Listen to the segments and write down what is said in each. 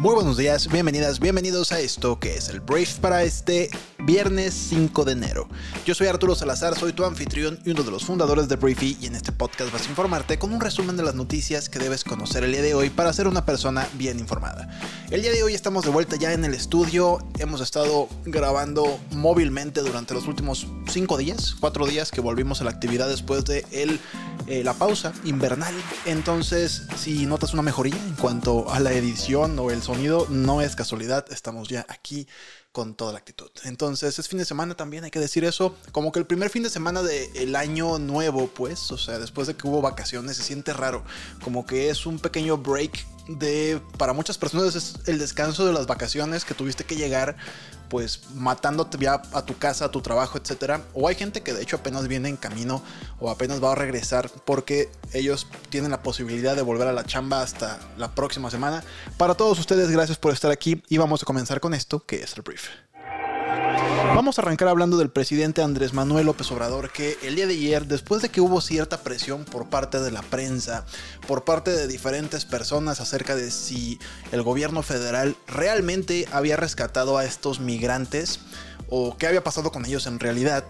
Muy buenos días, bienvenidas, bienvenidos a esto que es el Brief para este viernes 5 de enero. Yo soy Arturo Salazar, soy tu anfitrión y uno de los fundadores de Briefy y en este podcast vas a informarte con un resumen de las noticias que debes conocer el día de hoy para ser una persona bien informada. El día de hoy estamos de vuelta ya en el estudio, hemos estado grabando móvilmente durante los últimos 5 días, 4 días que volvimos a la actividad después de el, eh, la pausa invernal. Entonces, si notas una mejoría en cuanto a la edición o el sonido, no es casualidad, estamos ya aquí con toda la actitud. Entonces es fin de semana también, hay que decir eso. Como que el primer fin de semana del año nuevo, pues, o sea, después de que hubo vacaciones, se siente raro. Como que es un pequeño break de, para muchas personas es el descanso de las vacaciones que tuviste que llegar pues matándote ya a tu casa, a tu trabajo, etcétera. O hay gente que de hecho apenas viene en camino o apenas va a regresar porque ellos tienen la posibilidad de volver a la chamba hasta la próxima semana. Para todos ustedes, gracias por estar aquí y vamos a comenzar con esto que es el brief. Vamos a arrancar hablando del presidente Andrés Manuel López Obrador, que el día de ayer, después de que hubo cierta presión por parte de la prensa, por parte de diferentes personas acerca de si el gobierno federal realmente había rescatado a estos migrantes o qué había pasado con ellos en realidad,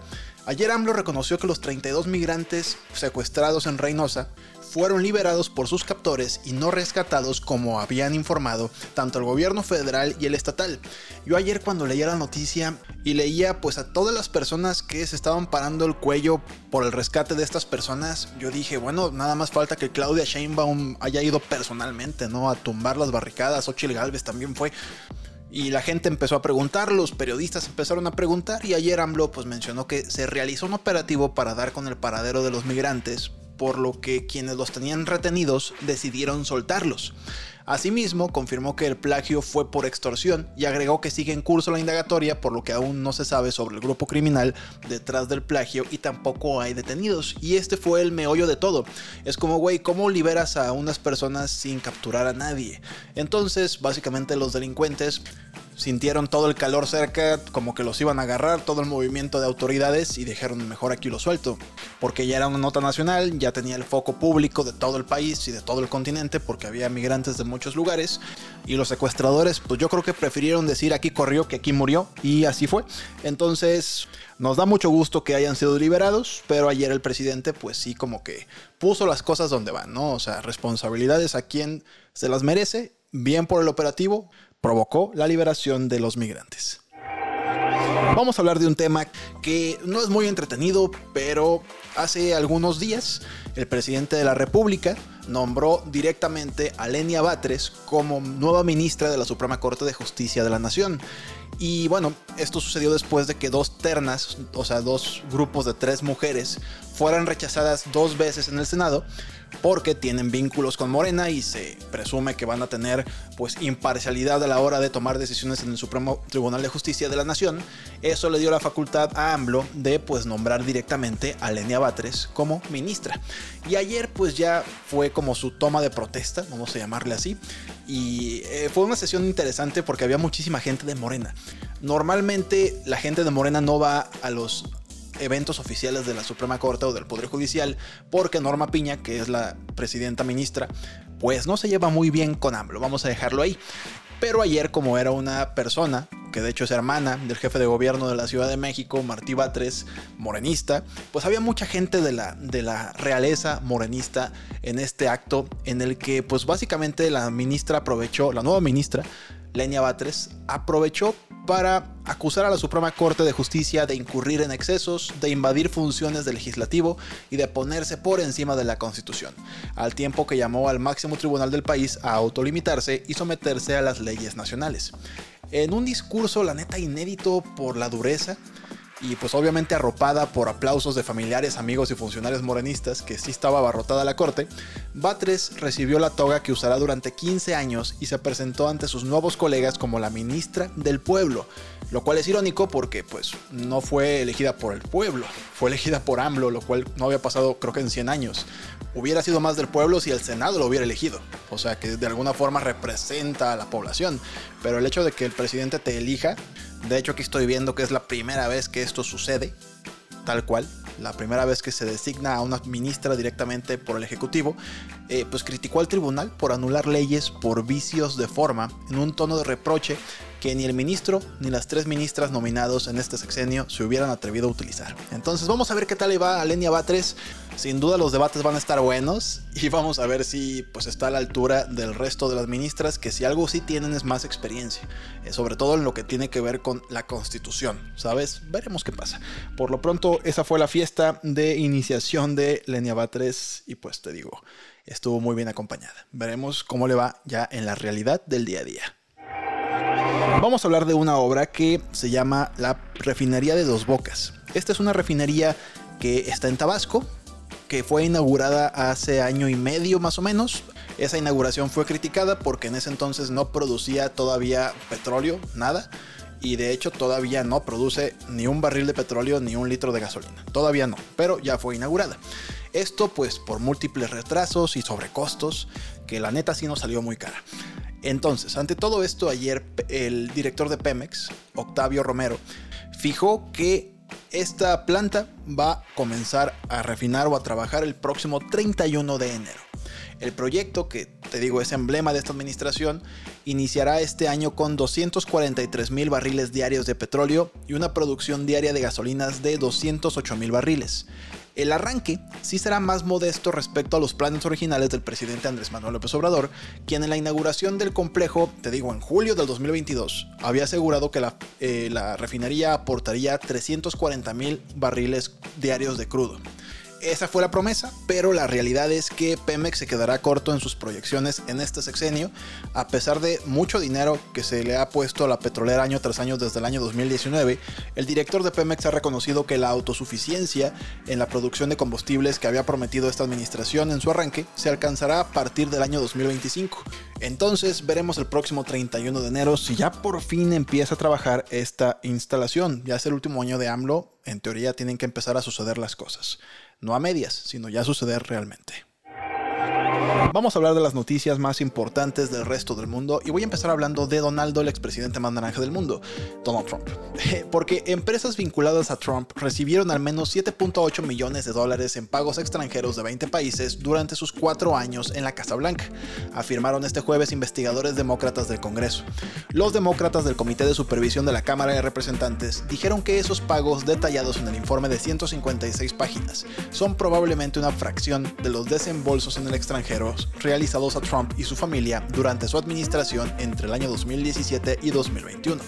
ayer AMLO reconoció que los 32 migrantes secuestrados en Reynosa fueron liberados por sus captores y no rescatados como habían informado tanto el gobierno federal y el estatal. Yo ayer cuando leía la noticia y leía pues a todas las personas que se estaban parando el cuello por el rescate de estas personas, yo dije, bueno, nada más falta que Claudia Sheinbaum haya ido personalmente, ¿no? A tumbar las barricadas, Ochil Galvez también fue. Y la gente empezó a preguntar, los periodistas empezaron a preguntar y ayer AMLO pues mencionó que se realizó un operativo para dar con el paradero de los migrantes por lo que quienes los tenían retenidos decidieron soltarlos. Asimismo, confirmó que el plagio fue por extorsión y agregó que sigue en curso la indagatoria, por lo que aún no se sabe sobre el grupo criminal detrás del plagio y tampoco hay detenidos. Y este fue el meollo de todo. Es como, güey, ¿cómo liberas a unas personas sin capturar a nadie? Entonces, básicamente los delincuentes sintieron todo el calor cerca, como que los iban a agarrar, todo el movimiento de autoridades y dijeron mejor aquí lo suelto, porque ya era una nota nacional, ya tenía el foco público de todo el país y de todo el continente, porque había migrantes de muchos lugares, y los secuestradores, pues yo creo que prefirieron decir aquí corrió que aquí murió, y así fue. Entonces, nos da mucho gusto que hayan sido liberados, pero ayer el presidente, pues sí, como que puso las cosas donde van, ¿no? O sea, responsabilidades a quien se las merece, bien por el operativo, provocó la liberación de los migrantes. Vamos a hablar de un tema que no es muy entretenido, pero hace algunos días el presidente de la República nombró directamente a Lenia Batres como nueva ministra de la Suprema Corte de Justicia de la Nación. Y bueno, esto sucedió después de que dos ternas, o sea, dos grupos de tres mujeres, fueran rechazadas dos veces en el Senado porque tienen vínculos con Morena y se presume que van a tener pues imparcialidad a la hora de tomar decisiones en el Supremo Tribunal de Justicia de la Nación. Eso le dio la facultad a AMLO de pues nombrar directamente a Lenia Batres como ministra. Y ayer pues ya fue como su toma de protesta, vamos a llamarle así, y eh, fue una sesión interesante porque había muchísima gente de Morena. Normalmente la gente de Morena no va a los eventos oficiales de la Suprema Corte o del Poder Judicial, porque Norma Piña, que es la presidenta ministra, pues no se lleva muy bien con AMLO, vamos a dejarlo ahí. Pero ayer, como era una persona, que de hecho es hermana del jefe de gobierno de la Ciudad de México, Martí Batres, morenista, pues había mucha gente de la, de la realeza morenista en este acto en el que pues básicamente la ministra aprovechó, la nueva ministra, Lenia Batres, aprovechó para acusar a la Suprema Corte de Justicia de incurrir en excesos, de invadir funciones del legislativo y de ponerse por encima de la Constitución, al tiempo que llamó al máximo tribunal del país a autolimitarse y someterse a las leyes nacionales. En un discurso, la neta, inédito por la dureza, y pues obviamente arropada por aplausos de familiares, amigos y funcionarios morenistas, que sí estaba abarrotada la corte, Batres recibió la toga que usará durante 15 años y se presentó ante sus nuevos colegas como la ministra del pueblo, lo cual es irónico porque pues no fue elegida por el pueblo, fue elegida por AMLO, lo cual no había pasado creo que en 100 años. Hubiera sido más del pueblo si el Senado lo hubiera elegido. O sea que de alguna forma representa a la población. Pero el hecho de que el presidente te elija, de hecho aquí estoy viendo que es la primera vez que esto sucede, tal cual, la primera vez que se designa a una ministra directamente por el Ejecutivo, eh, pues criticó al tribunal por anular leyes por vicios de forma en un tono de reproche que ni el ministro ni las tres ministras nominados en este sexenio se hubieran atrevido a utilizar. Entonces vamos a ver qué tal le va a Lenia Batres. Sin duda los debates van a estar buenos y vamos a ver si pues está a la altura del resto de las ministras que si algo sí tienen es más experiencia, eh, sobre todo en lo que tiene que ver con la constitución, ¿sabes? Veremos qué pasa. Por lo pronto esa fue la fiesta de iniciación de Lenia Batres y pues te digo, estuvo muy bien acompañada. Veremos cómo le va ya en la realidad del día a día. Vamos a hablar de una obra que se llama La Refinería de Dos Bocas. Esta es una refinería que está en Tabasco, que fue inaugurada hace año y medio más o menos. Esa inauguración fue criticada porque en ese entonces no producía todavía petróleo, nada. Y de hecho todavía no produce ni un barril de petróleo ni un litro de gasolina. Todavía no, pero ya fue inaugurada. Esto pues por múltiples retrasos y sobrecostos que la neta sí nos salió muy cara. Entonces, ante todo esto, ayer el director de Pemex, Octavio Romero, fijó que esta planta va a comenzar a refinar o a trabajar el próximo 31 de enero. El proyecto, que te digo es emblema de esta administración, iniciará este año con 243 mil barriles diarios de petróleo y una producción diaria de gasolinas de 208 mil barriles. El arranque sí será más modesto respecto a los planes originales del presidente Andrés Manuel López Obrador, quien en la inauguración del complejo, te digo en julio del 2022, había asegurado que la, eh, la refinería aportaría 340 mil barriles diarios de crudo. Esa fue la promesa, pero la realidad es que Pemex se quedará corto en sus proyecciones en este sexenio, a pesar de mucho dinero que se le ha puesto a la petrolera año tras año desde el año 2019. El director de Pemex ha reconocido que la autosuficiencia en la producción de combustibles que había prometido esta administración en su arranque se alcanzará a partir del año 2025. Entonces veremos el próximo 31 de enero si ya por fin empieza a trabajar esta instalación. Ya es el último año de AMLO, en teoría tienen que empezar a suceder las cosas no a medias, sino ya suceder realmente. Vamos a hablar de las noticias más importantes del resto del mundo y voy a empezar hablando de Donaldo, el expresidente más naranja del mundo, Donald Trump. Porque empresas vinculadas a Trump recibieron al menos 7.8 millones de dólares en pagos extranjeros de 20 países durante sus cuatro años en la Casa Blanca, afirmaron este jueves investigadores demócratas del Congreso. Los demócratas del Comité de Supervisión de la Cámara de Representantes dijeron que esos pagos detallados en el informe de 156 páginas son probablemente una fracción de los desembolsos en el extranjero realizados a Trump y su familia durante su administración entre el año 2017 y 2021.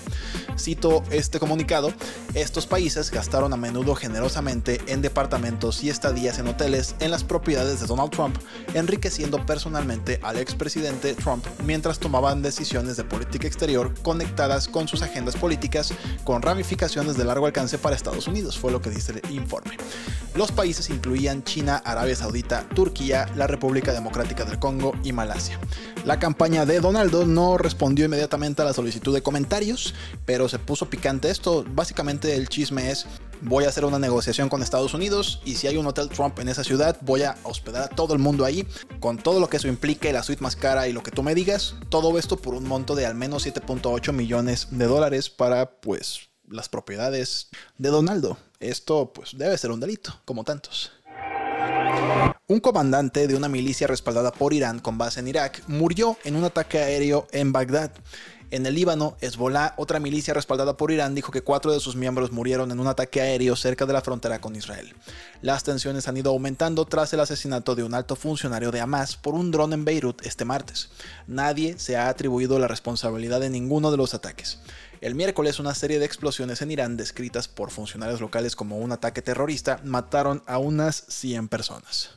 Cito este comunicado, estos países gastaron a menudo generosamente en departamentos y estadías en hoteles en las propiedades de Donald Trump, enriqueciendo personalmente al expresidente Trump mientras tomaban decisiones de política exterior conectadas con sus agendas políticas con ramificaciones de largo alcance para Estados Unidos, fue lo que dice el informe. Los países incluían China, Arabia Saudita, Turquía, la República Democrática del Congo y Malasia. La campaña de Donaldo no respondió inmediatamente a la solicitud de comentarios, pero se puso picante esto. Básicamente el chisme es, voy a hacer una negociación con Estados Unidos y si hay un hotel Trump en esa ciudad, voy a hospedar a todo el mundo ahí, con todo lo que eso implique, la suite más cara y lo que tú me digas. Todo esto por un monto de al menos 7.8 millones de dólares para, pues, las propiedades de Donaldo. Esto pues debe ser un delito, como tantos. Un comandante de una milicia respaldada por Irán con base en Irak murió en un ataque aéreo en Bagdad. En el Líbano, Hezbollah, otra milicia respaldada por Irán, dijo que cuatro de sus miembros murieron en un ataque aéreo cerca de la frontera con Israel. Las tensiones han ido aumentando tras el asesinato de un alto funcionario de Hamas por un dron en Beirut este martes. Nadie se ha atribuido la responsabilidad de ninguno de los ataques. El miércoles una serie de explosiones en Irán descritas por funcionarios locales como un ataque terrorista mataron a unas 100 personas.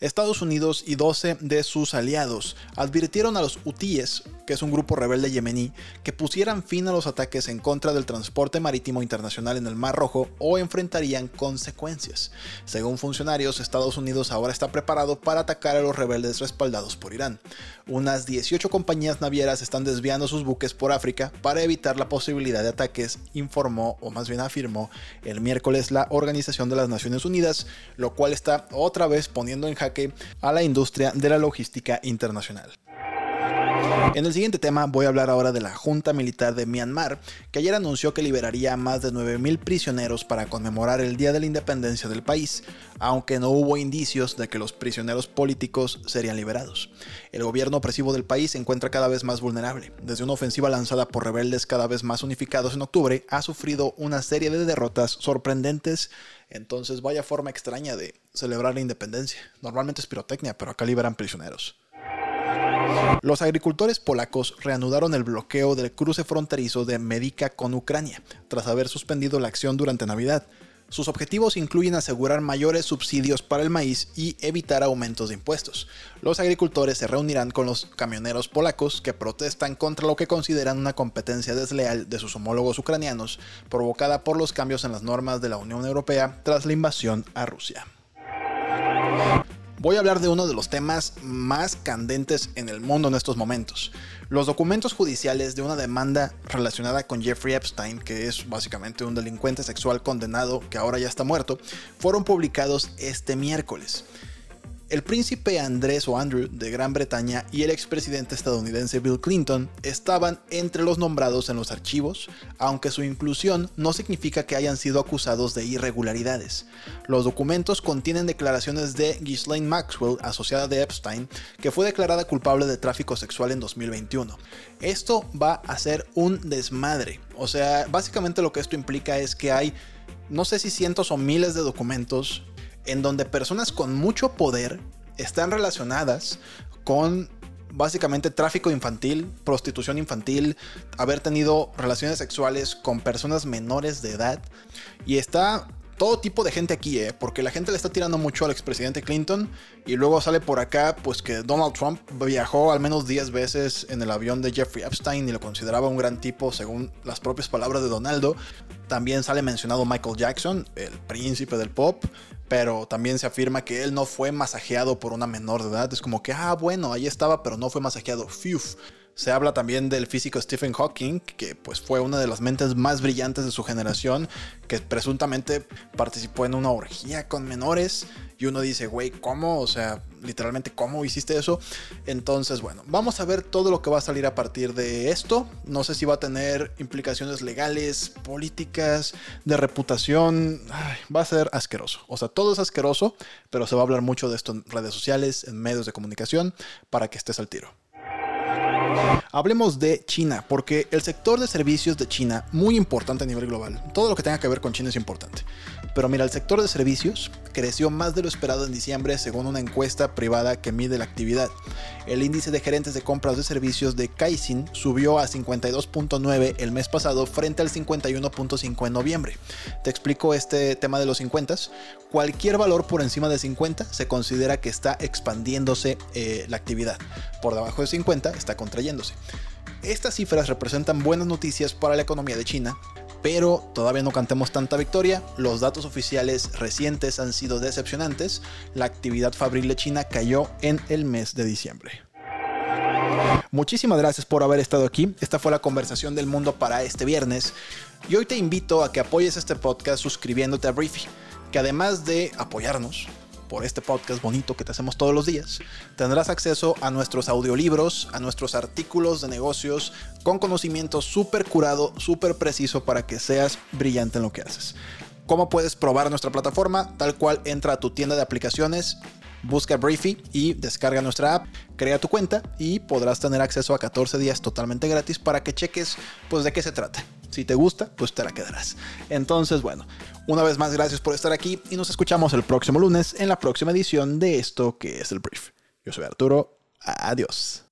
Estados Unidos y 12 de sus aliados advirtieron a los hutíes que es un grupo rebelde yemení, que pusieran fin a los ataques en contra del transporte marítimo internacional en el Mar Rojo o enfrentarían consecuencias. Según funcionarios, Estados Unidos ahora está preparado para atacar a los rebeldes respaldados por Irán. Unas 18 compañías navieras están desviando sus buques por África para evitar la posibilidad de ataques, informó o más bien afirmó el miércoles la Organización de las Naciones Unidas, lo cual está otra vez poniendo en jaque a la industria de la logística internacional. En el siguiente tema voy a hablar ahora de la Junta Militar de Myanmar, que ayer anunció que liberaría a más de 9.000 prisioneros para conmemorar el Día de la Independencia del país, aunque no hubo indicios de que los prisioneros políticos serían liberados. El gobierno opresivo del país se encuentra cada vez más vulnerable. Desde una ofensiva lanzada por rebeldes cada vez más unificados en octubre, ha sufrido una serie de derrotas sorprendentes entonces vaya forma extraña de celebrar la independencia. Normalmente es pirotecnia, pero acá liberan prisioneros. Los agricultores polacos reanudaron el bloqueo del cruce fronterizo de Medica con Ucrania, tras haber suspendido la acción durante Navidad. Sus objetivos incluyen asegurar mayores subsidios para el maíz y evitar aumentos de impuestos. Los agricultores se reunirán con los camioneros polacos que protestan contra lo que consideran una competencia desleal de sus homólogos ucranianos, provocada por los cambios en las normas de la Unión Europea tras la invasión a Rusia voy a hablar de uno de los temas más candentes en el mundo en estos momentos. Los documentos judiciales de una demanda relacionada con Jeffrey Epstein, que es básicamente un delincuente sexual condenado que ahora ya está muerto, fueron publicados este miércoles. El príncipe Andrés o Andrew de Gran Bretaña y el expresidente estadounidense Bill Clinton estaban entre los nombrados en los archivos, aunque su inclusión no significa que hayan sido acusados de irregularidades. Los documentos contienen declaraciones de Ghislaine Maxwell, asociada de Epstein, que fue declarada culpable de tráfico sexual en 2021. Esto va a ser un desmadre. O sea, básicamente lo que esto implica es que hay no sé si cientos o miles de documentos en donde personas con mucho poder están relacionadas con básicamente tráfico infantil, prostitución infantil, haber tenido relaciones sexuales con personas menores de edad. Y está todo tipo de gente aquí, ¿eh? porque la gente le está tirando mucho al expresidente Clinton y luego sale por acá pues que Donald Trump viajó al menos 10 veces en el avión de Jeffrey Epstein y lo consideraba un gran tipo según las propias palabras de Donaldo. También sale mencionado Michael Jackson, el príncipe del pop, pero también se afirma que él no fue masajeado por una menor de edad. Es como que, ah, bueno, ahí estaba, pero no fue masajeado. Fiuf. Se habla también del físico Stephen Hawking, que pues fue una de las mentes más brillantes de su generación, que presuntamente participó en una orgía con menores. Y uno dice, güey, ¿cómo? O sea, literalmente, ¿cómo hiciste eso? Entonces, bueno, vamos a ver todo lo que va a salir a partir de esto. No sé si va a tener implicaciones legales, políticas, de reputación. va a ser asqueroso. O sea, todo es asqueroso, pero se va a hablar mucho de esto en redes sociales, en medios de comunicación, para que estés al tiro. Hablemos de China, porque el sector de servicios de China, muy importante a nivel global, todo lo que tenga que ver con China es importante. Pero mira, el sector de servicios creció más de lo esperado en diciembre según una encuesta privada que mide la actividad. El índice de gerentes de compras de servicios de Caixin subió a 52.9 el mes pasado frente al 51.5 en noviembre. Te explico este tema de los 50. Cualquier valor por encima de 50 se considera que está expandiéndose eh, la actividad. Por debajo de 50 está contrayéndose. Estas cifras representan buenas noticias para la economía de China, pero todavía no cantemos tanta victoria. Los datos oficiales recientes han sido decepcionantes. La actividad fabril de China cayó en el mes de diciembre. Muchísimas gracias por haber estado aquí. Esta fue la conversación del mundo para este viernes. Y hoy te invito a que apoyes este podcast suscribiéndote a Briefy, que además de apoyarnos, por este podcast bonito que te hacemos todos los días, tendrás acceso a nuestros audiolibros, a nuestros artículos de negocios con conocimiento súper curado, súper preciso para que seas brillante en lo que haces. ¿Cómo puedes probar nuestra plataforma? Tal cual entra a tu tienda de aplicaciones, busca Briefy y descarga nuestra app, crea tu cuenta y podrás tener acceso a 14 días totalmente gratis para que cheques pues de qué se trata. Si te gusta, pues te la quedarás. Entonces, bueno, una vez más, gracias por estar aquí y nos escuchamos el próximo lunes en la próxima edición de esto que es el brief. Yo soy Arturo. Adiós.